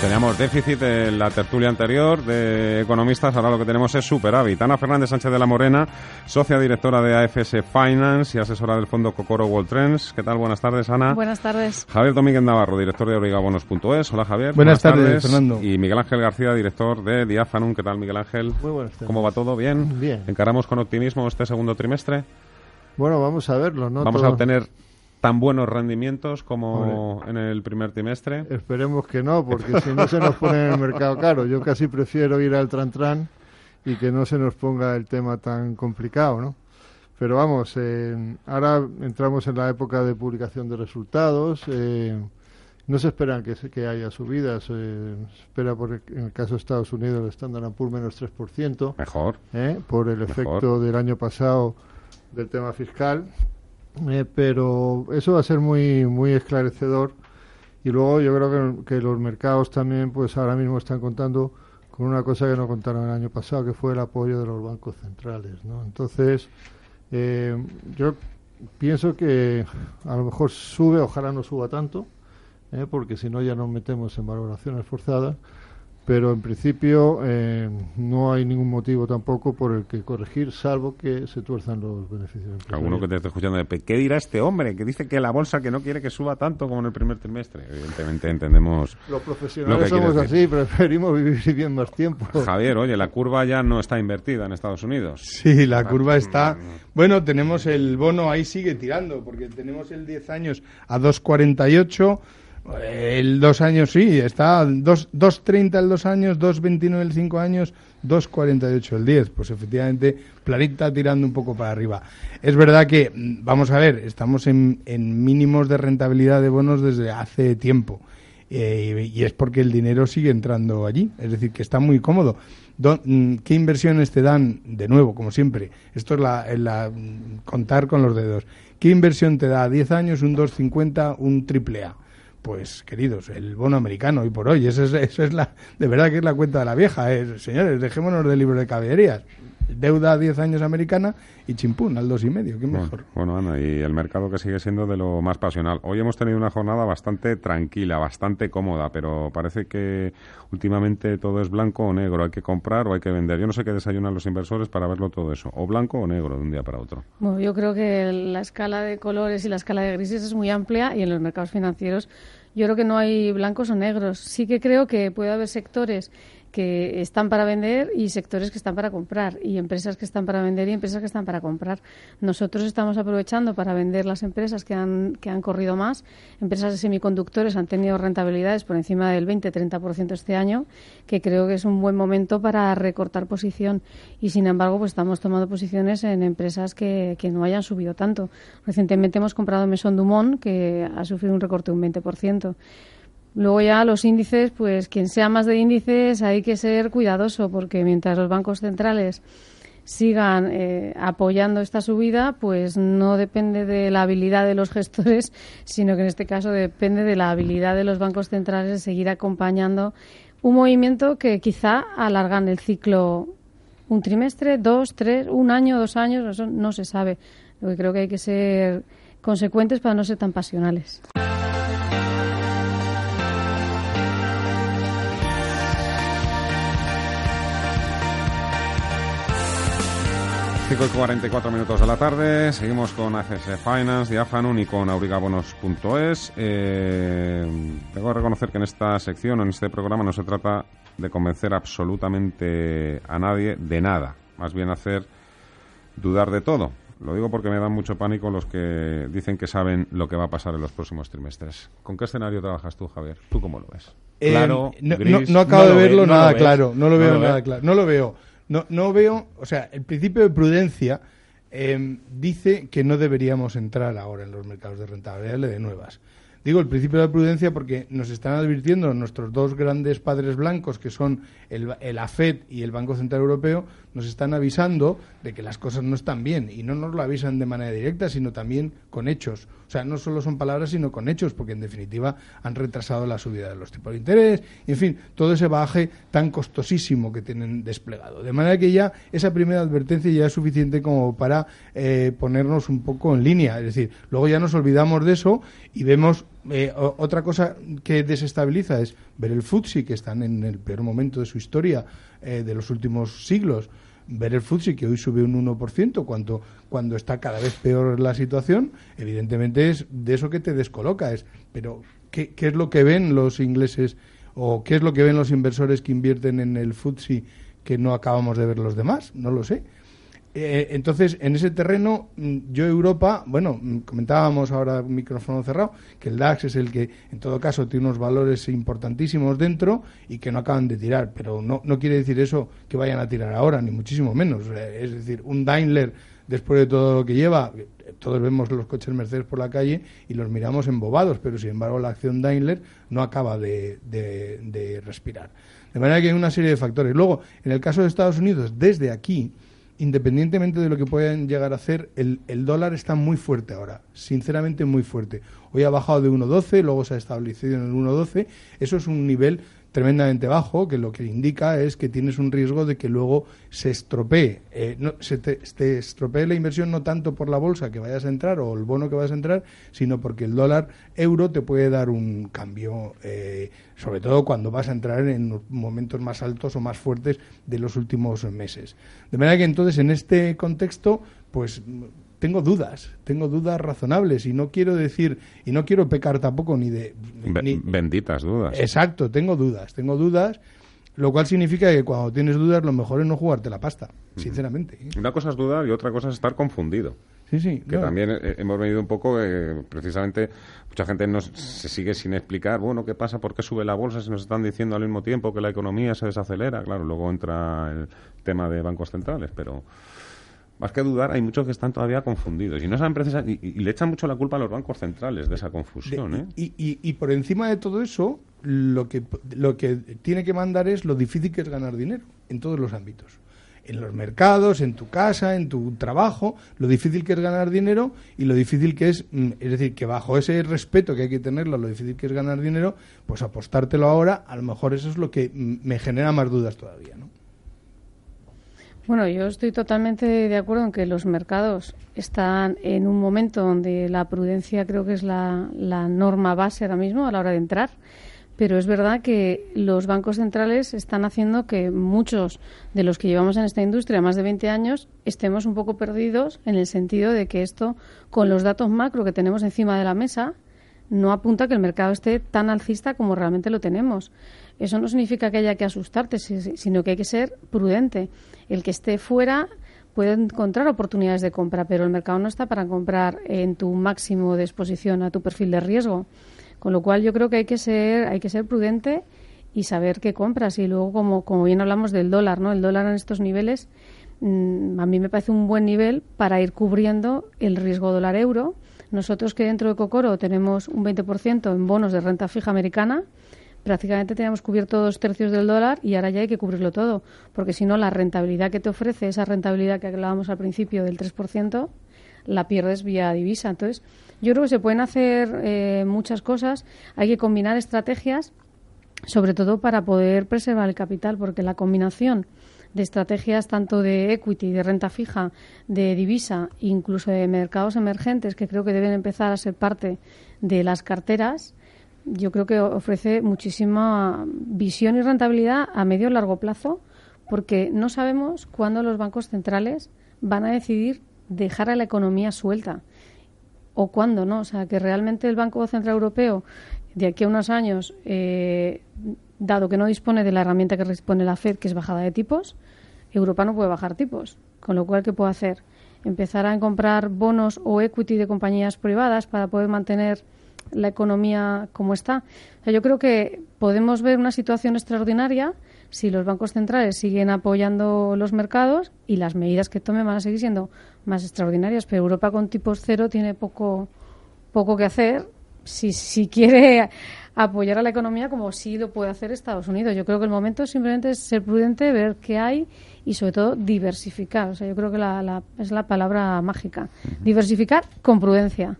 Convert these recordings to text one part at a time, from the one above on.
Teníamos déficit en la tertulia anterior de economistas, ahora lo que tenemos es superávit. Ana Fernández Sánchez de la Morena, socia directora de AFS Finance y asesora del fondo Cocoro World Trends. ¿Qué tal? Buenas tardes, Ana. Buenas tardes. Javier Domínguez Navarro, director de Origabonos.es. Hola, Javier. Buenas, tardes, Fernando. Y Miguel Ángel García, director de Diafanum. ¿Qué tal, Miguel Ángel? Muy buenas tardes. ¿Cómo va todo? ¿Bien? Bien. ¿Encaramos con optimismo este segundo trimestre? Bueno, vamos a verlo, ¿no? ¿Vamos a Todo- obtener tan buenos rendimientos como en el primer trimestre? Esperemos que no, porque si no se nos pone en el mercado caro. Yo casi prefiero ir al Tran Tran y que no se nos ponga el tema tan complicado, ¿no? Pero vamos, eh, ahora entramos en la época de publicación de resultados. eh, no se esperan que, que haya subidas. eh, se espera, por, el- en el caso de Estados Unidos, el Standard Poor's menos 3%. Mejor. ¿eh? por el Mejor. efecto del año pasado del tema fiscal. Eh, pero eso va a ser muy muy esclarecedor. Y luego yo creo que, los mercados también pues ahora mismo están contando con una cosa que no contaron el año pasado que fue el apoyo de los bancos centrales ¿no? entonces eh, yo pienso que a lo mejor sube ojalá no suba tanto eh, porque si no ya nos metemos en valoraciones forzadas pero en principio eh, no hay ningún motivo tampoco por el que corregir, salvo que se tuerzan los beneficios. Alguno que te esté escuchando, ¿qué dirá este hombre que dice que la bolsa que no quiere que suba tanto como en el primer trimestre? Evidentemente entendemos. Los Lo que profesionales somos decir. así, preferimos vivir bien más tiempo. Javier, oye, la curva ya no está invertida en Estados Unidos. Sí, la curva está. Bueno, tenemos el bono ahí sigue tirando, porque tenemos el 10 años a 2,48. El 2 años sí, está 2 2,30 el 2 años, 2,29 el 5 años, 2,48 el 10. Pues efectivamente, planeta tirando un poco para arriba. Es verdad que, mm, vamos a ver, estamos en, mínimos de rentabilidad de bonos desde hace tiempo. Eh, y es porque el dinero sigue entrando allí, es decir, que está muy cómodo. Mm, ¿Qué inversiones te dan? De nuevo, como siempre, esto es la, es la- mm, contar con los dedos. ¿Qué inversión te da a 10 años un 250, un triple A? Pues, queridos, el bono americano hoy por hoy, eso es, eso es la, de verdad que es la cuenta de la vieja. eh. Señores, dejémonos del libro de caballerías. Deuda a 10 años americana y chimpún al dos y medio, qué mejor. Bueno, bueno, Ana, y el mercado que sigue siendo de lo más pasional. Hoy hemos tenido una jornada bastante tranquila, bastante cómoda, pero parece que últimamente todo es blanco o negro. Hay que comprar o hay que vender. Yo no sé qué desayunan los inversores para verlo todo eso. O blanco o negro de un día para otro. Bueno, yo creo que la escala de colores y la escala de grises es muy amplia y en los mercados financieros yo creo que no hay blancos o negros. Sí que creo que puede haber sectores que están para vender y sectores que están para comprar y empresas que están para vender y empresas que están para comprar. Nosotros estamos aprovechando para vender las empresas que han, que han corrido más. Empresas de semiconductores han tenido rentabilidades por encima del 20-30% este año, que creo que es un buen momento para recortar posición. Y sin embargo, pues estamos tomando posiciones en empresas que, que no hayan subido tanto. Recientemente hemos comprado Maison Dumont, que ha sufrido un recorte de un 20%. Luego ya los índices, pues quien sea más de índices hay que ser cuidadoso porque mientras los bancos centrales sigan eh, apoyando esta subida, pues no depende de la habilidad de los gestores, sino que en este caso depende de la habilidad de los bancos centrales de seguir acompañando un movimiento que quizá alargan el ciclo un trimestre, dos, tres, un año, dos años, eso no se sabe. Lo que creo que hay que ser consecuentes para no ser tan pasionales. 5 y 44 minutos de la tarde, seguimos con ACS Finance, Diafanum y con aurigabonos.es. Eh, tengo que reconocer que en esta sección en este programa no se trata de convencer absolutamente a nadie de nada, más bien hacer dudar de todo. Lo digo porque me dan mucho pánico los que dicen que saben lo que va a pasar en los próximos trimestres. ¿Con qué escenario trabajas tú, Javier? ¿Tú cómo lo ves? Eh, Claro, no, gris, no- no acabo no de lo verlo ve- nada claro, no lo veo nada claro, no lo veo. No, no veo, o sea, el principio de prudencia eh, dice que no deberíamos entrar ahora en los mercados de rentabilidad de nuevas. Digo el principio de la prudencia porque nos están advirtiendo nuestros dos grandes padres blancos, que son el, el AFED y el Banco Central Europeo, nos están avisando de que las cosas no están bien. Y no nos lo avisan de manera directa, sino también con hechos. O sea, no solo son palabras, sino con hechos, porque en definitiva han retrasado la subida de los tipos de interés, en fin, todo ese baje tan costosísimo que tienen desplegado. De manera que ya esa primera advertencia ya es suficiente como para eh, ponernos un poco en línea. Es decir, luego ya nos olvidamos de eso y vemos eh, otra cosa que desestabiliza es ver el FTSE, que están en el peor momento de su historia eh, de los últimos siglos, ver el FTSE que hoy sube un 1% cuando, cuando está cada vez peor la situación, evidentemente es de eso que te descoloca. Es, pero, ¿qué, ¿qué es lo que ven los ingleses o qué es lo que ven los inversores que invierten en el FTSE que no acabamos de ver los demás? No lo sé. Eh, entonces, en ese terreno, mm, yo Europa, bueno, mm, comentábamos ahora micrófono cerrado, que el DAX es el que, en todo caso, tiene unos valores importantísimos dentro y que no acaban de tirar, pero no, no quiere decir eso que vayan a tirar ahora, ni muchísimo menos. Eh, es decir, un Daimler, después de todo lo que lleva, eh, todos vemos los coches Mercedes por la calle y los miramos embobados, pero sin embargo la acción Daimler no acaba de, de respirar. De manera que hay una serie de factores. Luego, en el caso de Estados Unidos, desde aquí, independientemente de lo que puedan llegar a hacer, el, el, dólar está muy fuerte ahora, sinceramente muy fuerte. Hoy ha bajado de 1,12, luego se ha establecido en el 1,12. Eso es un nivel tremendamente bajo, que lo que indica es que tienes un riesgo de que luego se estropee. Eh, no, se te, estropee la inversión no tanto por la bolsa que vayas a entrar o el bono que vayas a entrar, sino porque el dólar euro te puede dar un cambio, eh, sobre todo cuando vas a entrar en momentos más altos o más fuertes de los últimos meses. De manera que entonces en este contexto, pues tengo dudas, tengo dudas razonables y no quiero decir y no quiero pecar tampoco ni de benditas dudas. Exacto, tengo dudas, tengo dudas, lo cual significa que cuando tienes dudas lo mejor es no jugarte la pasta, sinceramente. ¿eh? Una cosa es dudar y otra cosa es estar confundido. Sí, sí. Que también eh, hemos venido un poco, eh, precisamente, mucha gente nos, se sigue sin explicar, bueno, ¿qué pasa? ¿Por qué sube la bolsa? Si nos están diciendo al mismo tiempo que la economía se desacelera. Claro, luego entra el tema de bancos centrales, pero más que dudar, hay muchos que están todavía confundidos y no saben precisamente, y, le echan mucho la culpa a los bancos centrales de esa confusión. ¿eh? y, y, por encima de todo eso, lo que, lo que tiene que mandar es lo difícil que es ganar dinero en todos los ámbitos. En los mercados, en tu casa, en tu trabajo, lo difícil que es ganar dinero y lo difícil que es, mm, es decir, que bajo ese respeto que hay que tenerlo, lo difícil que es ganar dinero, pues apostártelo ahora, a lo mejor eso es lo que mm, me genera más dudas todavía, ¿no? Bueno, yo estoy totalmente de acuerdo en que los mercados están en un momento donde la prudencia creo que es la, norma base ahora mismo a la hora de entrar, pero es verdad que los bancos centrales están haciendo que muchos de los que llevamos en esta industria más de 20 años estemos un poco perdidos en el sentido de que esto, con los datos macro que tenemos encima de la mesa, no apunta que el mercado esté tan alcista como realmente lo tenemos. Eso no significa que haya que asustarte, sino que hay que ser prudente. El que esté fuera puede encontrar oportunidades de compra, pero el mercado no está para comprar en tu máximo de exposición a tu perfil de riesgo. Con lo cual yo creo que hay que ser, hay que ser prudente y saber qué compras. Y luego, como, bien hablamos del dólar, ¿no? El dólar en estos niveles, mm, a mí me parece un buen nivel para ir cubriendo el riesgo dólar-euro. Nosotros que dentro de Cocoro tenemos un 20% en bonos de renta fija americana, prácticamente teníamos cubierto dos tercios del dólar y ahora ya hay que cubrirlo todo, porque si no, la rentabilidad que te ofrece, esa rentabilidad que hablábamos al principio del 3%, la pierdes vía divisa. Entonces, yo creo que se pueden hacer eh, muchas cosas, hay que combinar estrategias, sobre todo para poder preservar el capital, porque la combinación de estrategias tanto de equity, de renta fija, de divisa, incluso de mercados emergentes, que creo que deben empezar a ser parte de las carteras, yo creo que ofrece muchísima visión y rentabilidad a medio y largo plazo, porque no sabemos cuándo los bancos centrales van a decidir dejar a la economía suelta o cuándo no. O sea, que realmente el Banco Central Europeo, de aquí a unos años, eh, dado que no dispone de la herramienta que dispone la Fed, que es bajada de tipos, Europa no puede bajar tipos. Con lo cual, ¿qué puede hacer? Empezar a comprar bonos o equity de compañías privadas para poder mantener la economía como está. yo creo que podemos ver una situación extraordinaria si los bancos centrales siguen apoyando los mercados y las medidas que tomen van a seguir siendo más extraordinarias. Pero Europa con tipos cero tiene poco, poco que hacer si, si quiere apoyar a la economía como sí lo puede hacer Estados Unidos. Yo creo que el momento simplemente es ser prudente, ver qué hay y sobre todo diversificar. O sea, yo creo que la, es la palabra mágica. Diversificar con prudencia.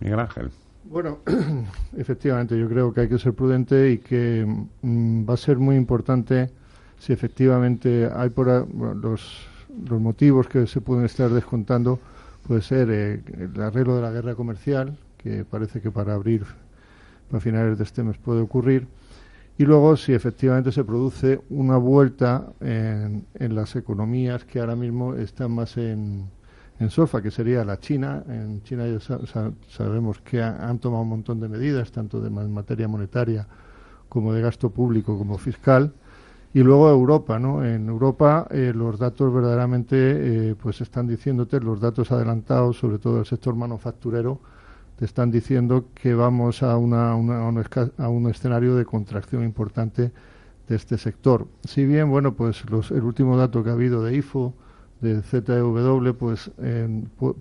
Miguel Ángel. Bueno, efectivamente, yo creo que hay que ser prudente y que mm, va a ser muy importante si efectivamente hay por los, los motivos que se pueden estar descontando puede ser eh, el arreglo de la guerra comercial, que parece que para abrir a finales de este mes puede ocurrir. Y luego, si efectivamente se produce una vuelta en, las economías que ahora mismo están más en, en solfa, que sería la China. En China ya sabemos que han tomado un montón de medidas, tanto de materia monetaria como de gasto público como fiscal. Y luego Europa, ¿no? En Europa eh, los datos verdaderamente, eh, pues están diciéndote, los datos adelantados, sobre todo del sector manufacturero, te están diciendo que vamos a, una, a, un escenario de contracción importante de este sector. Si bien, bueno, pues los, el último dato que ha habido de IFO, de ZEW, pues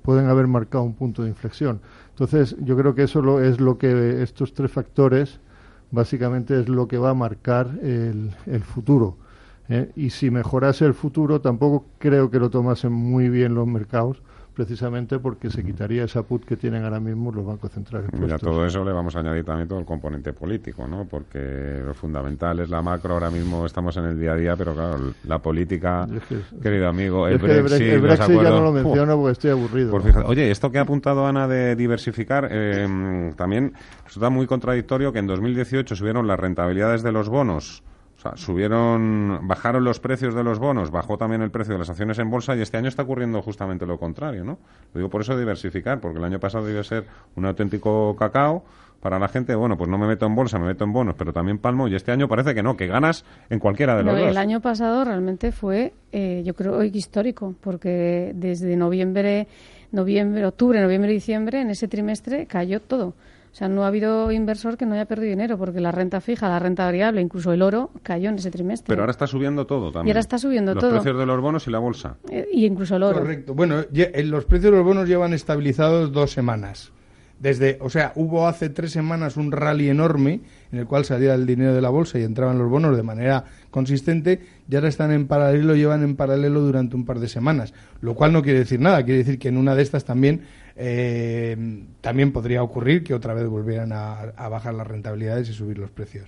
pueden haber marcado un punto de inflexión. Entonces, yo creo que eso lo, es lo que estos tres factores básicamente es lo que va a marcar el, el futuro. ¿eh? Y si mejorase el futuro, tampoco creo que lo tomasen muy bien los mercados, precisamente porque se quitaría esa put que tienen ahora mismo los bancos centrales. Y a todo eso le vamos a añadir también todo el componente político, ¿no? Porque lo fundamental es la macro, ahora mismo estamos en el día a día, pero claro, la política, querido amigo, el Brexit, el Brexit ya no lo menciono porque estoy aburrido. oye, esto que ha apuntado Ana de diversificar, eh, también resulta muy contradictorio que en 2018 subieron las rentabilidades de los bonos o sea, subieron, bajaron los precios de los bonos, bajó también el precio de las acciones en bolsa y este año está ocurriendo justamente lo contrario, ¿no? Lo digo por eso diversificar, porque el año pasado debió ser un auténtico cacao para la gente, bueno, pues no me meto en bolsa, me meto en bonos, pero también palmo y este año parece que no, que ganas en cualquiera de los dos. El año pasado realmente fue, eh, yo creo, histórico, porque desde noviembre, noviembre, octubre, noviembre, diciembre, en ese trimestre cayó todo. O sea, no ha habido inversor que no haya perdido dinero porque la renta fija, la renta variable, incluso el oro cayó en ese trimestre. Pero ahora está subiendo todo también. Y ahora está subiendo todo. Los precios de los bonos y la bolsa. Eh, y incluso el oro. Correcto. Bueno, eh, los precios de los bonos llevan estabilizados dos semanas. Desde, o sea, hubo hace tres semanas un rally enorme en el cual salía el dinero de la bolsa y entraban los bonos de manera consistente y ahora están en paralelo, llevan en paralelo durante un par de semanas, lo cual no quiere decir nada, quiere decir que en una de estas también eh, también podría ocurrir que otra vez volvieran a, bajar las rentabilidades y subir los precios.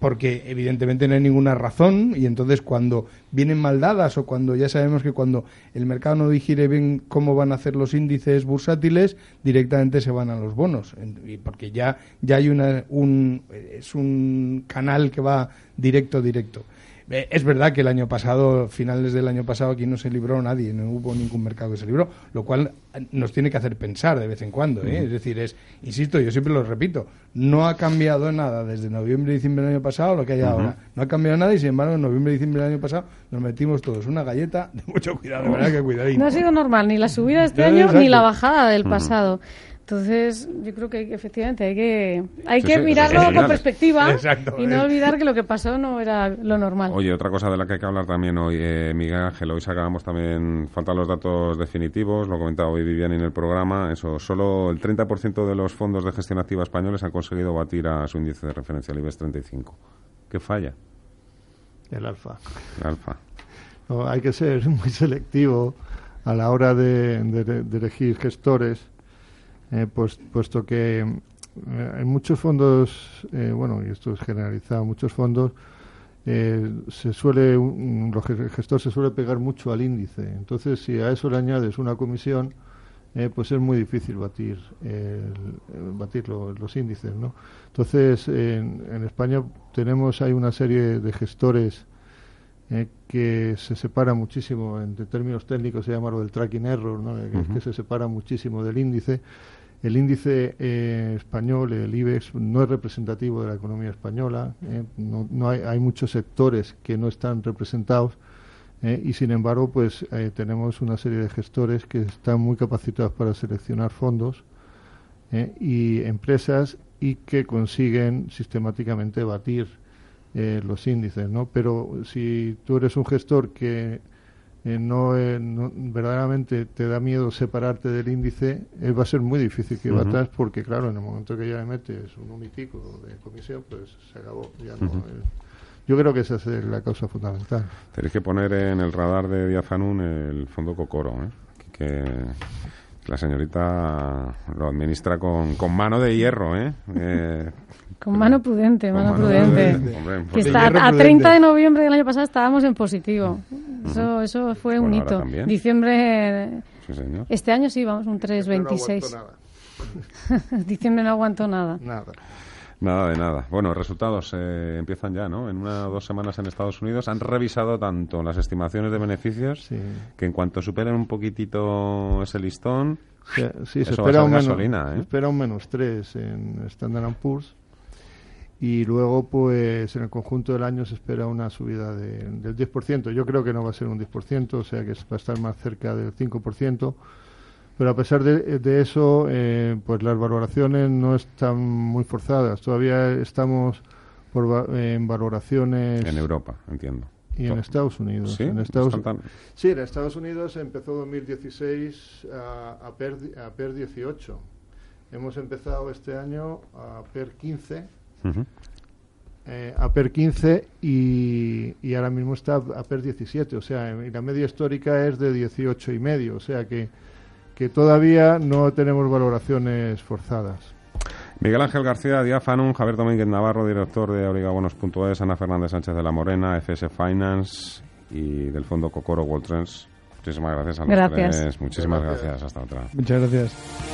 Porque evidentemente no hay ninguna razón y entonces cuando vienen mal dadas o cuando ya sabemos que cuando el mercado no digiere bien cómo van a hacer los índices bursátiles, directamente se van a los bonos. Porque ya, ya hay una, un, es un canal que va directo, directo. Eh, es verdad que el año pasado, finales del año pasado, aquí no se libró nadie, no hubo ningún mercado que se libró, lo cual eh, nos tiene que hacer pensar de vez en cuando. ¿eh? Es decir, es, insisto, yo siempre lo repito, no ha cambiado nada desde noviembre y diciembre del año pasado lo que hay ahora. No ha cambiado nada y, sin embargo, en noviembre y diciembre del año pasado nos metimos todos una galleta de mucho cuidado, de verdad que cuidadín. No ha sido normal ni la subida de este año ni la bajada del pasado. Entonces, yo creo que efectivamente hay que, hay que mirarlo con perspectiva y no olvidar que lo que pasó no era lo normal. Oye, otra cosa de la que hay que hablar también hoy, eh, Miguel Ángel, hoy sacábamos también, faltan los datos definitivos, lo comentaba hoy Viviani en el programa, eso, solo el 30% de los fondos de gestión activa españoles han conseguido batir a su índice de referencia, el IBEX 35. ¿Qué falla? El alfa. El alfa. hay que ser muy selectivo a la hora de elegir gestores eh, pues, puesto que eh, en muchos fondos, eh, bueno, y esto es generalizado, muchos fondos se suele, el gestor se suele pegar mucho al índice. Entonces, si a eso le añades una comisión, pues es muy difícil batir, batir los índices, ¿no? Entonces, en, en, España tenemos, hay una serie de gestores que se separa muchísimo, en términos técnicos se llama lo del tracking error, ¿no? que se separa muchísimo del índice el índice eh, español, el IBEX, no es representativo de la economía española. Eh, no, hay, muchos sectores que no están representados eh, y, sin embargo, pues tenemos una serie de gestores que están muy capacitados para seleccionar fondos y empresas y que consiguen sistemáticamente batir los índices, ¿no? Pero si tú eres un gestor que eh, no, eh, no, verdaderamente te da miedo separarte del índice, eh, va a ser muy difícil que Ujú. batas porque, claro, en el momento que ya le metes un unitico de comisión, pues se acabó. Ya no, eh, yo creo que esa es la causa fundamental. Tenéis que poner en el radar de Díaz el fondo Cocoro, ¿eh? que la señorita lo administra con, con mano de hierro, ¿eh? Eh, Con mano prudente, con mano mano prudente. prudente, hombre, Que está a prudente. 30 de noviembre del año pasado estábamos en positivo. Eso, eso fue un Bueno, hito. también. Diciembre, Sí, señor. este año sí, vamos, un Pero no aguanto 3,26. nada. Diciembre no aguantó nada. Nada. Nada de nada. Bueno, resultados eh, empiezan ya, ¿no? En una o dos semanas en Estados Unidos han revisado tanto las estimaciones de beneficios Sí. que en cuanto superen un poquitito ese listón, Sí, sí, se Eso va a espera un, menos, gasolina, ¿eh? se espera un menos 3 en Standard Poor's y luego pues en el conjunto del año se espera una subida de- del 10%. Yo creo que no va a ser un 10%, o sea que va a estar más cerca del 5%. Pero a pesar de, de eso, eh, pues las valoraciones no están muy forzadas. Todavía estamos por en valoraciones en Europa, entiendo. y en Estados Unidos. ¿Sí? En Estados, tan- Sí, en Estados Unidos empezó 2016 a, a, PER, a PER 18. Hemos empezado este año a PER 15, Ujú. eh, a PER 15 y, y ahora mismo está a PER 17. O sea, y la media histórica es de 18 y medio. O sea que, que todavía no tenemos valoraciones forzadas. Miguel Ángel García, Díaz Anún, Javier Domínguez Navarro, director de abrigabonos.es, Ana Fernández Sánchez de la Morena, FS Finance y del Fondo Cocoro World Trends. Muchísimas gracias a los Gracias. tres. Muchísimas Gracias. gracias. Hasta otra. Muchas gracias.